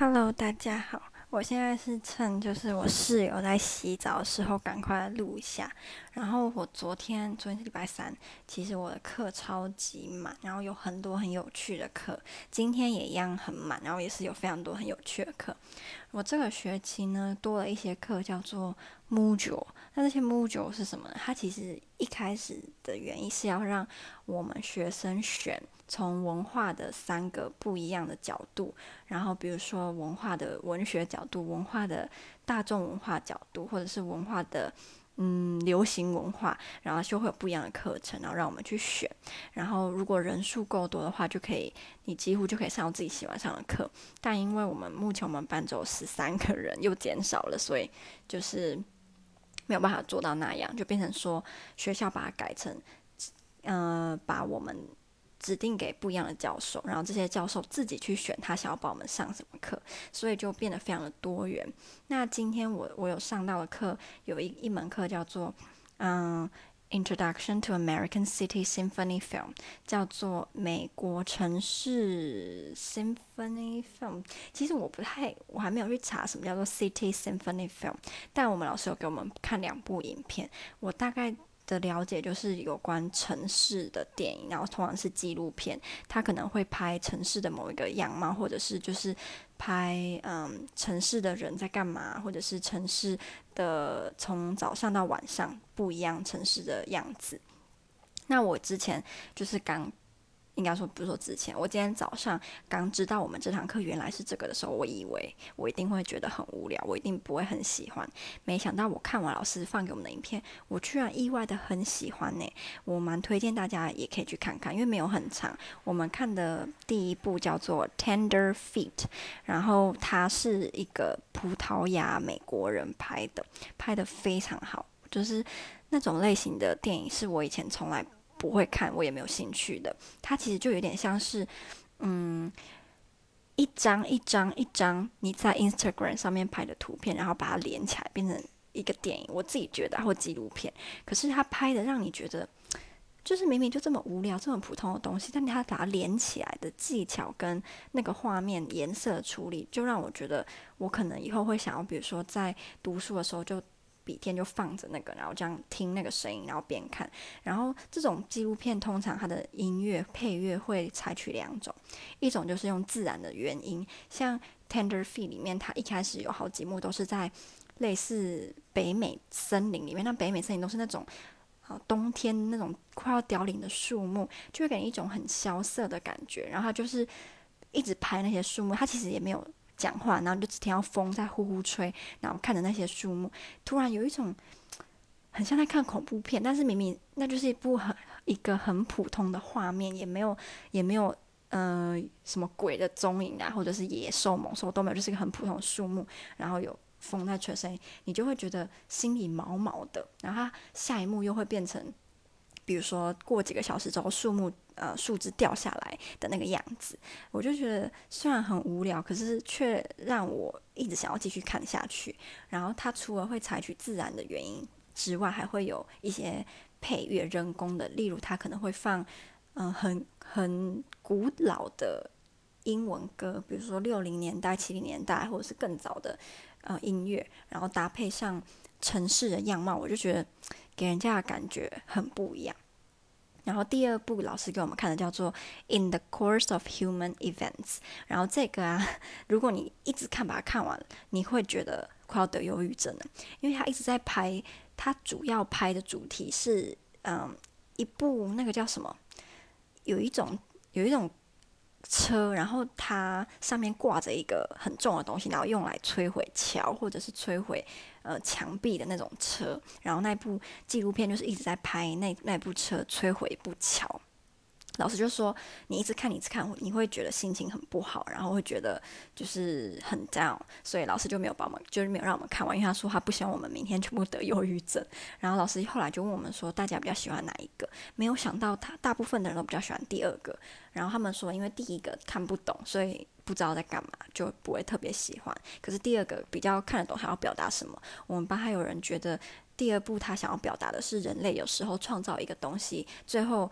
Hello，大家好。我现在是趁就是我室友在洗澡的时候，赶快录一下。然后我昨天，昨天是礼拜三，其实我的课超级满，然后有很多很有趣的课。今天也一样很满，然后也是有非常多很有趣的课。我这个学期呢，多了一些课，叫做 Module。那这些 Module 是什么呢？它其实一开始的原因是要让我们学生选从文化的三个不一样的角度，然后比如说文化的文学角度、文化的大众文化角度，或者是文化的。嗯，流行文化，然后就会有不一样的课程，然后让我们去选。然后如果人数够多的话，就可以，你几乎就可以上自己喜欢上的课。但因为我们目前我们班只有十三个人，又减少了，所以就是没有办法做到那样，就变成说学校把它改成，嗯，把我们。指定给不一样的教授，然后这些教授自己去选他想要把我们上什么课，所以就变得非常的多元。那今天我我有上到的课，有一一门课叫做嗯，Introduction to American City Symphony Film，叫做美国城市 Symphony Film。其实我不太，我还没有去查什么叫做 City Symphony Film，但我们老师有给我们看两部影片，我大概。的了解就是有关城市的电影，然后通常是纪录片，他可能会拍城市的某一个样貌，或者是就是拍嗯城市的人在干嘛，或者是城市的从早上到晚上不一样城市的样子。那我之前就是刚。应该说不是说之前，我今天早上刚知道我们这堂课原来是这个的时候，我以为我一定会觉得很无聊，我一定不会很喜欢。没想到我看完老师放给我们的影片，我居然意外的很喜欢呢。我蛮推荐大家也可以去看看，因为没有很长。我们看的第一部叫做《Tender Feet》，然后它是一个葡萄牙美国人拍的，拍得非常好，就是那种类型的电影是我以前从来。不会看，我也没有兴趣的。它其实就有点像是，嗯，一张一张一张你在 Instagram 上面拍的图片，然后把它连起来变成一个电影。我自己觉得，或纪录片，可是它拍的让你觉得，就是明明就这么无聊、这么普通的东西，但它把它连起来的技巧跟那个画面颜色处理，就让我觉得，我可能以后会想要，比如说在读书的时候就。笔电就放着那个，然后这样听那个声音，然后边看。然后这种纪录片通常它的音乐配乐会采取两种，一种就是用自然的原音，像《Tender Feet》里面，它一开始有好几幕都是在类似北美森林里面，那北美森林都是那种啊冬天那种快要凋零的树木，就会给人一种很萧瑟的感觉。然后它就是一直拍那些树木，它其实也没有。讲话，然后就只听到风在呼呼吹，然后看着那些树木，突然有一种很像在看恐怖片，但是明明那就是一部很一个很普通的画面，也没有也没有呃什么鬼的踪影啊，或者是野兽猛兽都没有，就是一个很普通的树木，然后有风在吹声音，你就会觉得心里毛毛的，然后它下一幕又会变成。比如说，过几个小时之后，树木呃树枝掉下来的那个样子，我就觉得虽然很无聊，可是却让我一直想要继续看下去。然后它除了会采取自然的原因之外，还会有一些配乐人工的，例如它可能会放嗯、很很古老的英文歌，比如说六零年代、七零年代或者是更早的呃音乐，然后搭配上城市的样貌，我就觉得。给人家的感觉很不一样。然后第二部老师给我们看的叫做《In the Course of Human Events》，然后这个啊，如果你一直看把它看完，你会觉得快要得忧郁症了，因为他一直在拍，他主要拍的主题是嗯一部那个叫什么，有一种有一种车，然后它上面挂着一个很重的东西，然后用来摧毁桥或者是摧毁。呃，墙壁的那种车，然后那部纪录片就是一直在拍那那部车摧毁一部桥。老师就说，你一直看，你一直看，你会觉得心情很不好，然后会觉得就是很 down，所以老师就没有帮我们，就是没有让我们看完，因为他说他不希望我们明天全部得忧郁症。然后老师后来就问我们说，大家比较喜欢哪一个？没有想到他大部分的人都比较喜欢第二个。然后他们说，因为第一个看不懂，所以。不知道在干嘛，就不会特别喜欢。可是第二个比较看得懂，还要表达什么？我们班还有人觉得第二部他想要表达的是人类有时候创造一个东西，最后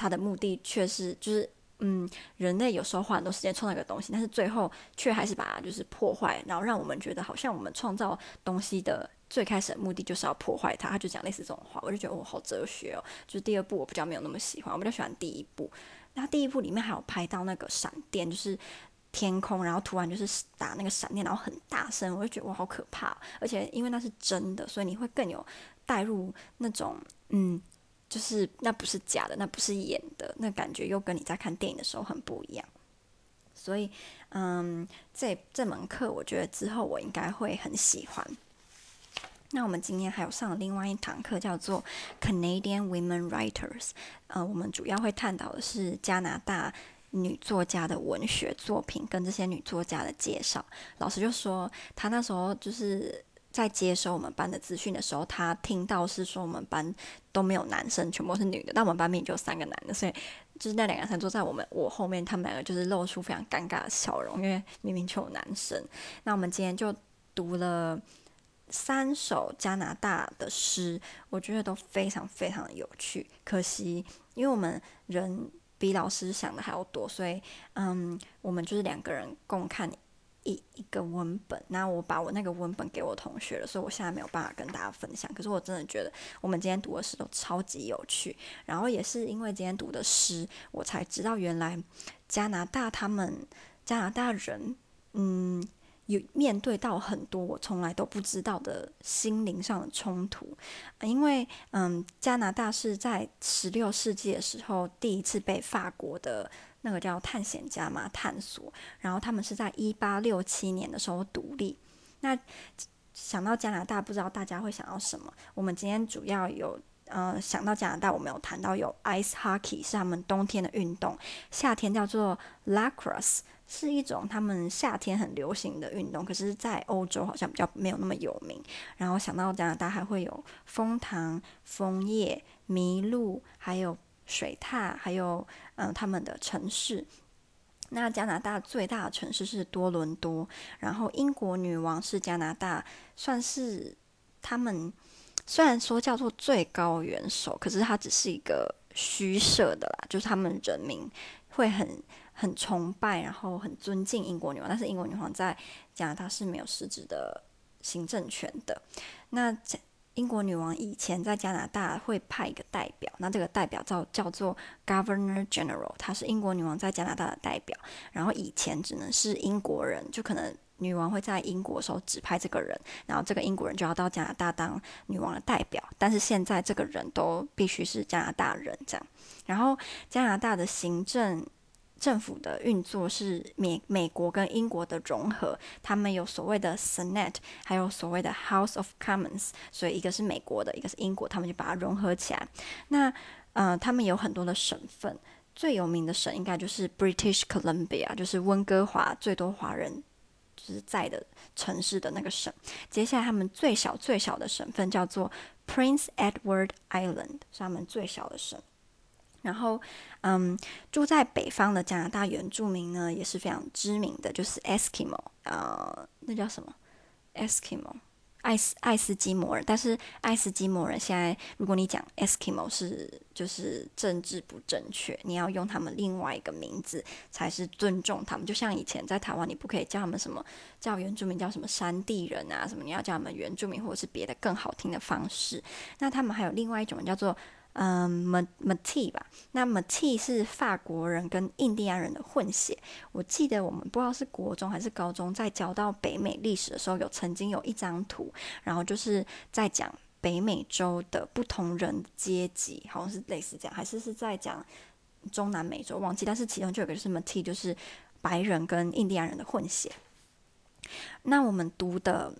他的目的却是就是嗯，人类有时候花很多时间创造一个东西，但是最后却还是把它就是破坏，然后让我们觉得好像我们创造东西的最开始的目的就是要破坏它。他就讲类似这种话，我就觉得哦，好哲学哦。就是第二部我比较没有那么喜欢，我比较喜欢第一部。那第一部里面还有拍到那个闪电，就是天空，然后突然就是打那个闪电，然后很大声，我就觉得哇，好可怕。而且因为那是真的，所以你会更有带入那种嗯。就是那不是假的，那不是演的，那感觉又跟你在看电影的时候很不一样。所以，嗯，这这门课我觉得之后我应该会很喜欢。那我们今天还有上另外一堂课，叫做 Canadian Women Writers。呃，我们主要会探讨的是加拿大女作家的文学作品跟这些女作家的介绍。老师就说，他那时候就是。在接收我们班的资讯的时候，他听到是说我们班都没有男生，全部是女的。但我们班面就有三个男的，所以就是那两个男生坐在我们我后面，他们两个就是露出非常尴尬的笑容，因为明明就有男生。那我们今天就读了三首加拿大的诗，我觉得都非常非常的有趣。可惜，因为我们人比老师想的还要多，所以嗯，我们就是两个人共看。一一个文本，那我把我那个文本给我同学了，所以我现在没有办法跟大家分享。可是我真的觉得我们今天读的诗都超级有趣，然后也是因为今天读的诗，我才知道原来加拿大他们加拿大人，嗯，有面对到很多我从来都不知道的心灵上的冲突。因为嗯，加拿大是在十六世纪的时候第一次被法国的。那个叫探险家嘛，探索。然后他们是在一八六七年的时候独立。那想到加拿大，不知道大家会想到什么？我们今天主要有呃想到加拿大，我们有谈到有 ice hockey 是他们冬天的运动，夏天叫做 lacrosse 是一种他们夏天很流行的运动，可是，在欧洲好像比较没有那么有名。然后想到加拿大还会有枫糖、枫叶、麋鹿，还有。水獭，还有嗯、他们的城市。那加拿大最大的城市是多伦多，然后英国女王是加拿大，算是他们虽然说叫做最高元首，可是它只是一个虚设的啦，就是他们人民会很很崇拜，然后很尊敬英国女王，但是英国女王在加拿大是没有实质的行政权的。那英国女王以前在加拿大会派一个代表，那这个代表叫叫做 Governor General，他是英国女王在加拿大的代表。然后以前只能是英国人，就可能女王会在英国时候指派这个人，然后这个英国人就要到加拿大当女王的代表。但是现在这个人都必须是加拿大人这样。然后加拿大的行政。政府的运作是美美国跟英国的融合，他们有所谓的 Senate，还有所谓的 House of Commons，所以一个是美国的，一个是英国，他们就把它融合起来。那呃，他们有很多的省份，最有名的省应该就是 British Columbia，就是温哥华最多华人就是在的城市的那个省。接下来他们最小最小的省份叫做 Prince Edward Island，是他们最小的省。然后，嗯，住在北方的加拿大原住民呢，也是非常知名的，就是 Eskimo，呃，那叫什么？Eskimo，爱斯爱斯基摩人。但是爱斯基摩人现在，如果你讲 Eskimo 是就是政治不正确，你要用他们另外一个名字才是尊重他们。就像以前在台湾，你不可以叫他们什么叫原住民叫什么山地人啊，什么你要叫他们原住民或者是别的更好听的方式。那他们还有另外一种叫做。嗯，Mati 吧。那 Mati 是法国人跟印第安人的混血。我记得我们不知道是国中还是高中，在教到北美历史的时候，有曾经有一张图，然后就是在讲北美洲的不同人阶级，好像是类似这样，还是是在讲中南美洲，忘记。但是其中就有个就是 Métis，就是白人跟印第安人的混血。那我们读的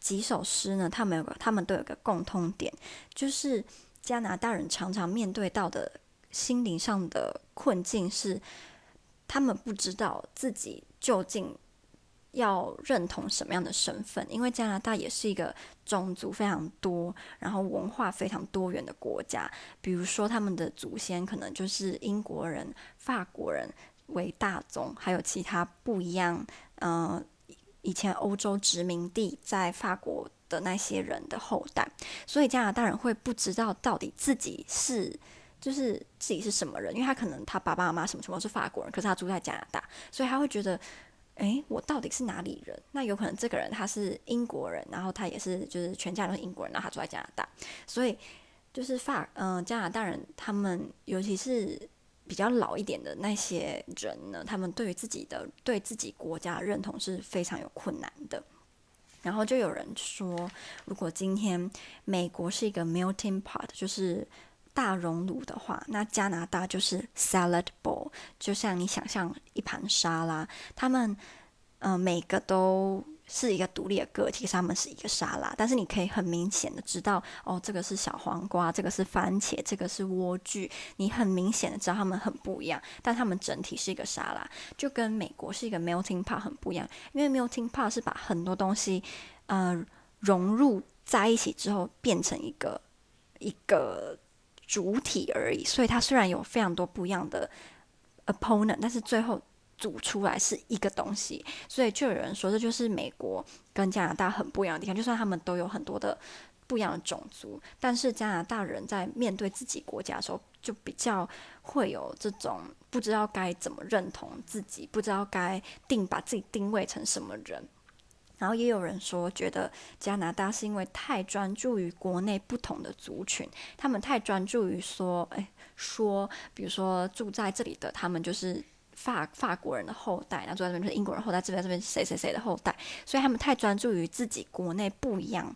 几首诗呢？他们有个，他们都有个共通点，就是。加拿大人常常面对到的心灵上的困境是，他们不知道自己究竟要认同什么样的身份，因为加拿大也是一个种族非常多，然后文化非常多元的国家。比如说，他们的祖先可能就是英国人、法国人为大宗，还有其他不一样。嗯、以前欧洲殖民地在法国。的那些人的后代，所以加拿大人会不知道到底自己是就是自己是什么人，因为他可能他爸爸妈妈什么什么是法国人，可是他住在加拿大，所以他会觉得，诶，我到底是哪里人？那有可能这个人他是英国人，然后他也是就是全家都是英国人，然后他住在加拿大，所以就是法嗯、加拿大人他们尤其是比较老一点的那些人呢，他们对于自己的对自己国家认同是非常有困难的。然后就有人说，如果今天美国是一个 melting pot，就是大熔炉的话，那加拿大就是 salad bowl，就像你想象一盘沙拉，他们嗯、每个都。是一个独立的个体，他们是一个沙拉，但是你可以很明显的知道，哦，这个是小黄瓜，这个是番茄，这个是莴苣，你很明显的知道它们很不一样，但它们整体是一个沙拉，就跟美国是一个 melting pot 很不一样，因为 melting pot 是把很多东西，呃，融入在一起之后变成一个一个主体而已，所以它虽然有非常多不一样的 opponent，但是最后。组出来是一个东西，所以就有人说，这就是美国跟加拿大很不一样的地方。就算他们都有很多的不一样的种族，但是加拿大人在面对自己国家的时候，就比较会有这种不知道该怎么认同自己，不知道该定把自己定位成什么人。然后也有人说，觉得加拿大是因为太专注于国内不同的族群，他们太专注于说，哎，说，比如说住在这里的他们就是。法法国人的后代，然后住在这边就是英国人后代，这边这边谁谁谁的后代，所以他们太专注于自己国内不一样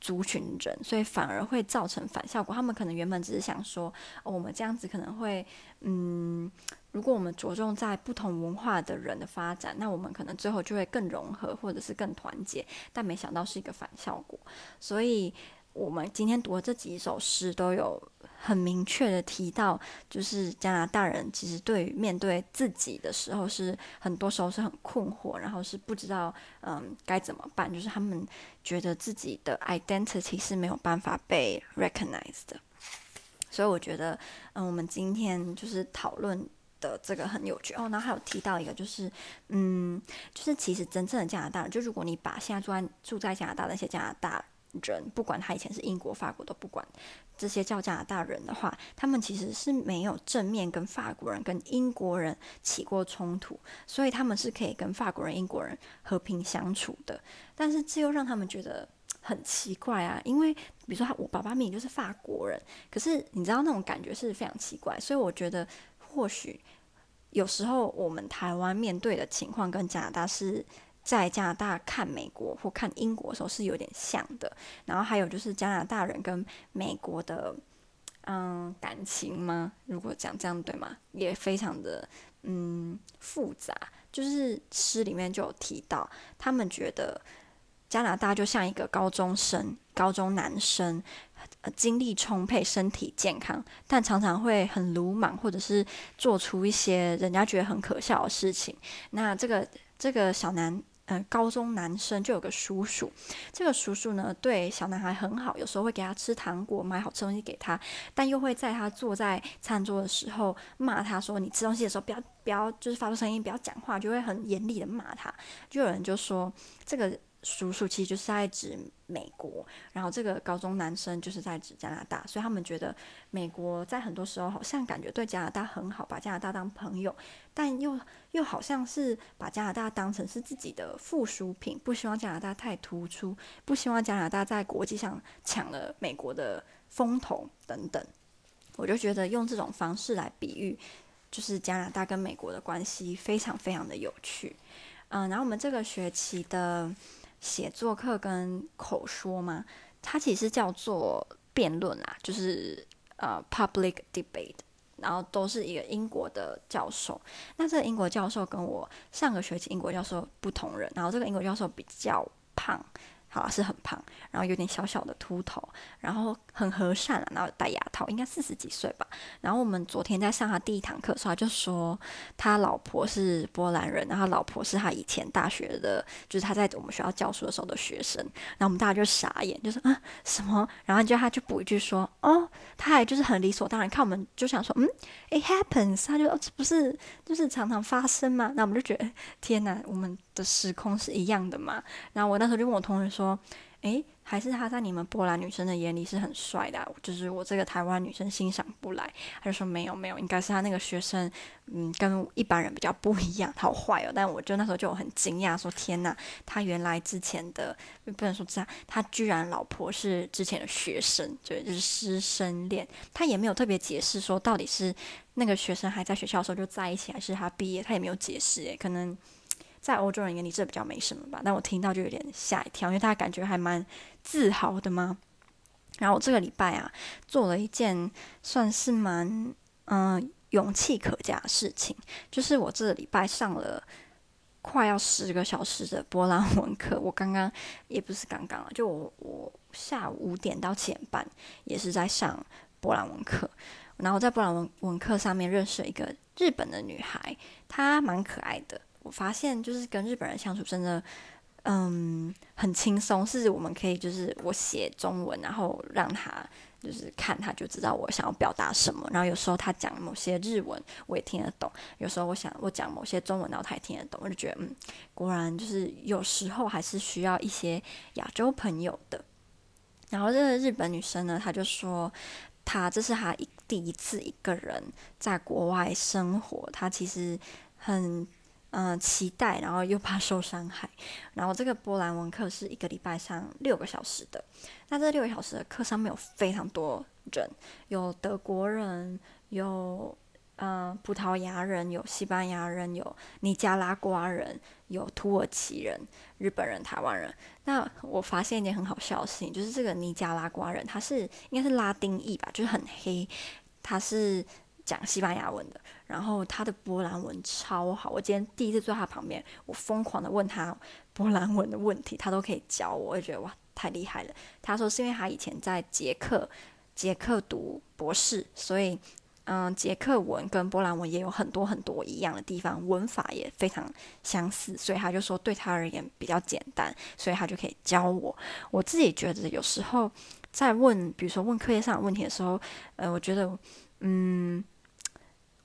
族群人，所以反而会造成反效果。他们可能原本只是想说，哦，我们这样子可能会，嗯，如果我们着重在不同文化的人的发展，那我们可能最后就会更融合，或者是更团结。但没想到是一个反效果，所以。我们今天读的这几首诗都有很明确的提到，就是加拿大人其实对于面对自己的时候，是很多时候是很困惑，然后是不知道嗯该怎么办，就是他们觉得自己的 identity 是没有办法被 recognized 的。所以我觉得嗯，我们今天就是讨论的这个很有趣哦。然后还有提到一个，就是嗯，就是其实真正的加拿大人，就如果你把现在住在住在加拿大的那些加拿大。人不管他以前是英国、法国都不管，这些叫加拿大人的话，他们其实是没有正面跟法国人、跟英国人起过冲突，所以他们是可以跟法国人、英国人和平相处的。但是这又让他们觉得很奇怪啊，因为比如说他我爸爸明明就是法国人，可是你知道那种感觉是非常奇怪，所以我觉得或许有时候我们台湾面对的情况跟加拿大是。在加拿大看美国或看英国的时候是有点像的，然后还有就是加拿大人跟美国的嗯感情吗？如果讲这样对吗？也非常的嗯复杂。就是诗里面就有提到，他们觉得加拿大就像一个高中生、高中男生，精力充沛、身体健康，但常常会很鲁莽，或者是做出一些人家觉得很可笑的事情。那这个这个小男。嗯，高中男生就有个叔叔，这个叔叔呢对小男孩很好，有时候会给他吃糖果，买好吃东西给他，但又会在他坐在餐桌的时候骂他说：“你吃东西的时候不要不要，就是发出声音，不要讲话。”就会很严厉的骂他。就有人就说这个。叔叔其实就是在指美国，然后这个高中男生就是在指加拿大，所以他们觉得美国在很多时候好像感觉对加拿大很好，把加拿大当朋友，但又又好像是把加拿大当成是自己的附属品，不希望加拿大太突出，不希望加拿大在国际上抢了美国的风头等等。我就觉得用这种方式来比喻，就是加拿大跟美国的关系非常非常的有趣。嗯，然后我们这个学期的。写作课跟口说吗，它其实叫做辩论啊，就是呃 public debate，然后都是一个英国的教授。那这个英国教授跟我上个学期英国教授不同人，然后这个英国教授比较胖。好是很胖，然后有点小小的秃头，然后很和善啊，然后戴牙套，应该四十几岁吧。然后我们昨天在上他第一堂课的时候，他就说他老婆是波兰人，然后老婆是他以前大学的，就是他在我们学校教书的时候的学生。然后我们大家就傻眼，就说啊什么？然后就他就补一句说哦，他还就是很理所当然，看我们就想说嗯，it happens，他就哦这不是就是常常发生吗？那我们就觉得天哪，我们。的时空是一样的嘛？然后我那时候就问我同学说，诶，还是他在你们波兰女生的眼里是很帅的，就是我这个台湾女生欣赏不来。他就说没有没有，应该是他那个学生，嗯，跟一般人比较不一样，好坏哦。但我就那时候就很惊讶，说天哪，他原来之前的不能说这样，他居然老婆是之前的学生，就就是师生恋。他也没有特别解释说到底是那个学生还在学校的时候就在一起，还是他毕业，他也没有解释。诶，可能。在欧洲人眼里，这比较没什么吧。但我听到就有点吓一跳，因为他感觉还蛮自豪的嘛。然后我这个礼拜啊，做了一件算是蛮嗯、勇气可嘉的事情，就是我这个礼拜上了快要十个小时的波兰文课。我刚刚也不是刚刚啊，就我我下午五点到七点半也是在上波兰文课。然后在波兰文文课上面认识了一个日本的女孩，她蛮可爱的。我发现就是跟日本人相处真的，嗯，很轻松。是我们可以就是我写中文，然后让他就是看，他就知道我想要表达什么。然后有时候他讲某些日文，我也听得懂；有时候我想我讲某些中文，然后他也听得懂。我就觉得，嗯，果然就是有时候还是需要一些亚洲朋友的。然后这个日本女生呢，她就说，她这是她一第一次一个人在国外生活，她其实很。嗯、期待，然后又怕受伤害。然后这个波兰文课是一个礼拜上六个小时的。那这六个小时的课上面有非常多人，有德国人，有呃葡萄牙人，有西班牙人，有尼加拉瓜人，有土耳其人，日本人，台湾人。那我发现一件很好笑的事情，就是这个尼加拉瓜人，他是应该是拉丁裔吧，就是很黑，他是。讲西班牙文的，然后他的波兰文超好。我今天第一次坐他旁边，我疯狂的问他波兰文的问题，他都可以教我，我也觉得哇，太厉害了。他说是因为他以前在捷克，捷克读博士，所以嗯，捷克文跟波兰文也有很多很多一样的地方，文法也非常相似，所以他就说对他而言比较简单，所以他就可以教我。我自己觉得有时候在问，比如说问课业上的问题的时候，呃，我觉得嗯。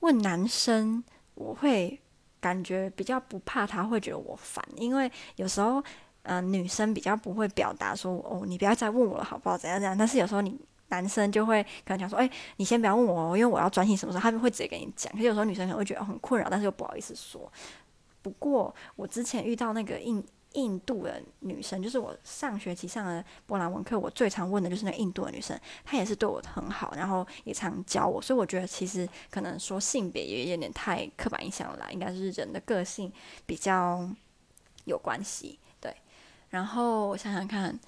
问男生，我会感觉比较不怕，他会觉得我烦，因为有时候，嗯、女生比较不会表达说，哦，你不要再问我了，好不好？怎样怎样？但是有时候你男生就会可能讲说，哎，你先不要问我，因为我要专心什么时候，他们会直接跟你讲。可是有时候女生可能会觉得很困扰，但是又不好意思说。不过我之前遇到那个印。印度的女生，就是我上学期上的波兰文课，我最常问的就是那印度的女生，她也是对我很好，然后也常教我，所以我觉得其实可能说性别也有点太刻板印象了，应该是人的个性比较有关系。对，然后我想想看，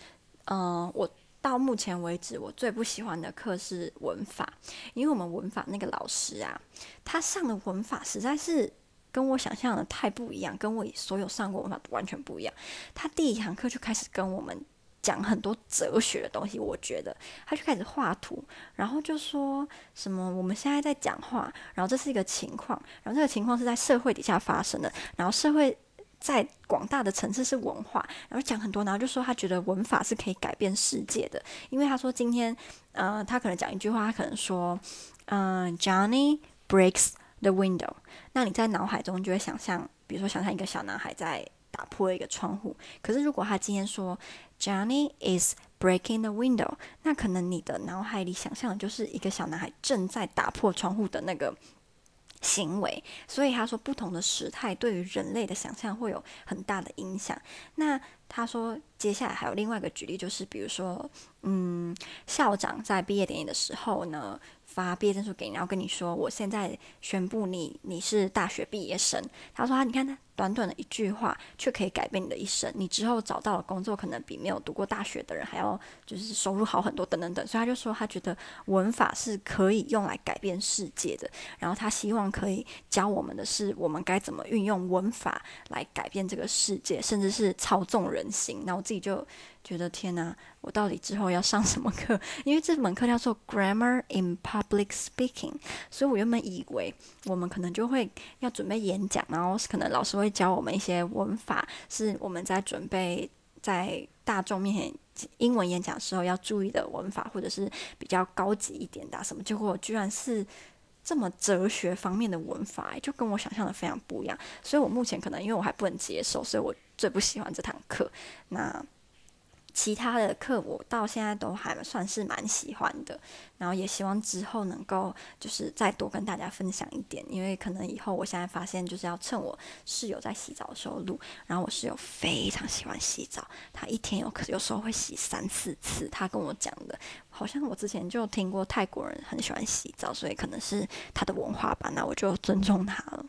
嗯、我到目前为止我最不喜欢的课是文法，因为我们文法那个老师啊，他上的文法实在是。跟我想象的太不一样，跟我所有上过文法完全不一样。他第一堂课就开始跟我们讲很多哲学的东西，我觉得他就开始画图，然后就说什么我们现在在讲话，然后这是一个情况，然后这个情况是在社会底下发生的，然后社会在广大的层次是文化，然后讲很多，然后就说他觉得文法是可以改变世界的，因为他说今天呃他可能讲一句话，他可能说嗯、Johnny breaks The window，那你在脑海中就会想象，比如说想象一个小男孩在打破一个窗户。可是如果他今天说 Johnny is breaking the window，那可能你的脑海里想象的就是一个小男孩正在打破窗户的那个行为。所以他说，不同的时态对于人类的想象会有很大的影响。那他说，接下来还有另外一个举例，就是比如说，嗯，校长在毕业典礼的时候呢。发毕业证书给你，然后跟你说，我现在宣布你你是大学毕业生。他说，你看他短短的一句话，却可以改变你的一生。你之后找到了工作，可能比没有读过大学的人还要就是收入好很多，等等等。所以他就说，他觉得文法是可以用来改变世界的。然后他希望可以教我们的是，我们该怎么运用文法来改变这个世界，甚至是操纵人心。那我自己就。觉得天哪，我到底之后要上什么课？因为这门课叫做 Grammar in Public Speaking，所以我原本以为我们可能就会要准备演讲，然后可能老师会教我们一些文法，是我们在准备在大众面前英文演讲时候要注意的文法，或者是比较高级一点的什么。结果居然是。这么哲学方面的文法，就跟我想象的非常不一样，所以我目前可能因为我还不能接受，所以我最不喜欢这堂课。那其他的课我到现在都还算是蛮喜欢的，然后也希望之后能够就是再多跟大家分享一点，因为可能以后我现在发现就是要趁我室友在洗澡的时候录，然后我室友非常喜欢洗澡，他一天有可有时候会洗三四次，他跟我讲的，好像我之前就听过泰国人很喜欢洗澡，所以可能是他的文化吧，那我就尊重他了。